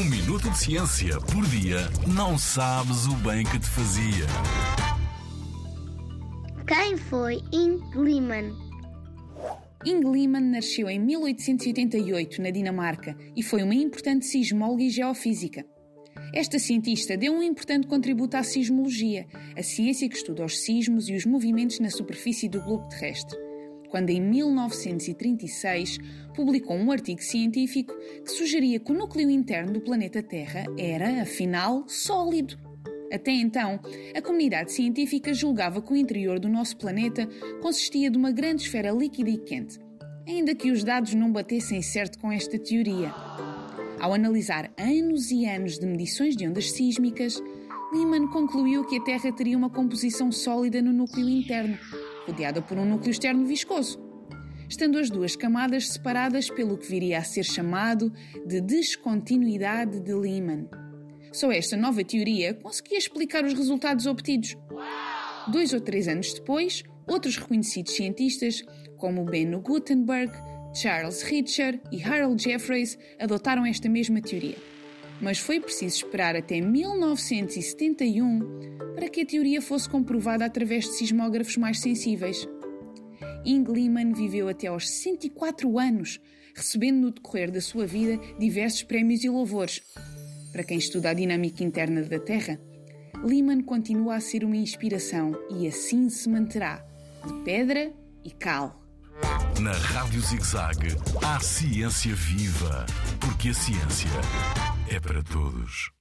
Um minuto de ciência por dia não sabes o bem que te fazia. Quem foi Ing Lehmann? Ing Lehmann nasceu em 1888 na Dinamarca e foi uma importante sismóloga e geofísica. Esta cientista deu um importante contributo à sismologia, a ciência que estuda os sismos e os movimentos na superfície do globo terrestre quando em 1936 publicou um artigo científico que sugeria que o núcleo interno do planeta Terra era, afinal, sólido. Até então, a comunidade científica julgava que o interior do nosso planeta consistia de uma grande esfera líquida e quente, ainda que os dados não batessem certo com esta teoria. Ao analisar anos e anos de medições de ondas sísmicas, Lyman concluiu que a Terra teria uma composição sólida no núcleo interno, rodeada por um núcleo externo viscoso, estando as duas camadas separadas pelo que viria a ser chamado de descontinuidade de Lyman. Só esta nova teoria conseguia explicar os resultados obtidos. Dois ou três anos depois, outros reconhecidos cientistas, como Benno Gutenberg, Charles Richter e Harold Jeffreys, adotaram esta mesma teoria. Mas foi preciso esperar até 1971 para que a teoria fosse comprovada através de sismógrafos mais sensíveis. Ing Lehmann viveu até aos 104 anos, recebendo no decorrer da sua vida diversos prémios e louvores. Para quem estuda a dinâmica interna da Terra, Lehmann continua a ser uma inspiração e assim se manterá, de pedra e cal. Na Rádio ZigZag, há ciência viva, porque a ciência é para todos.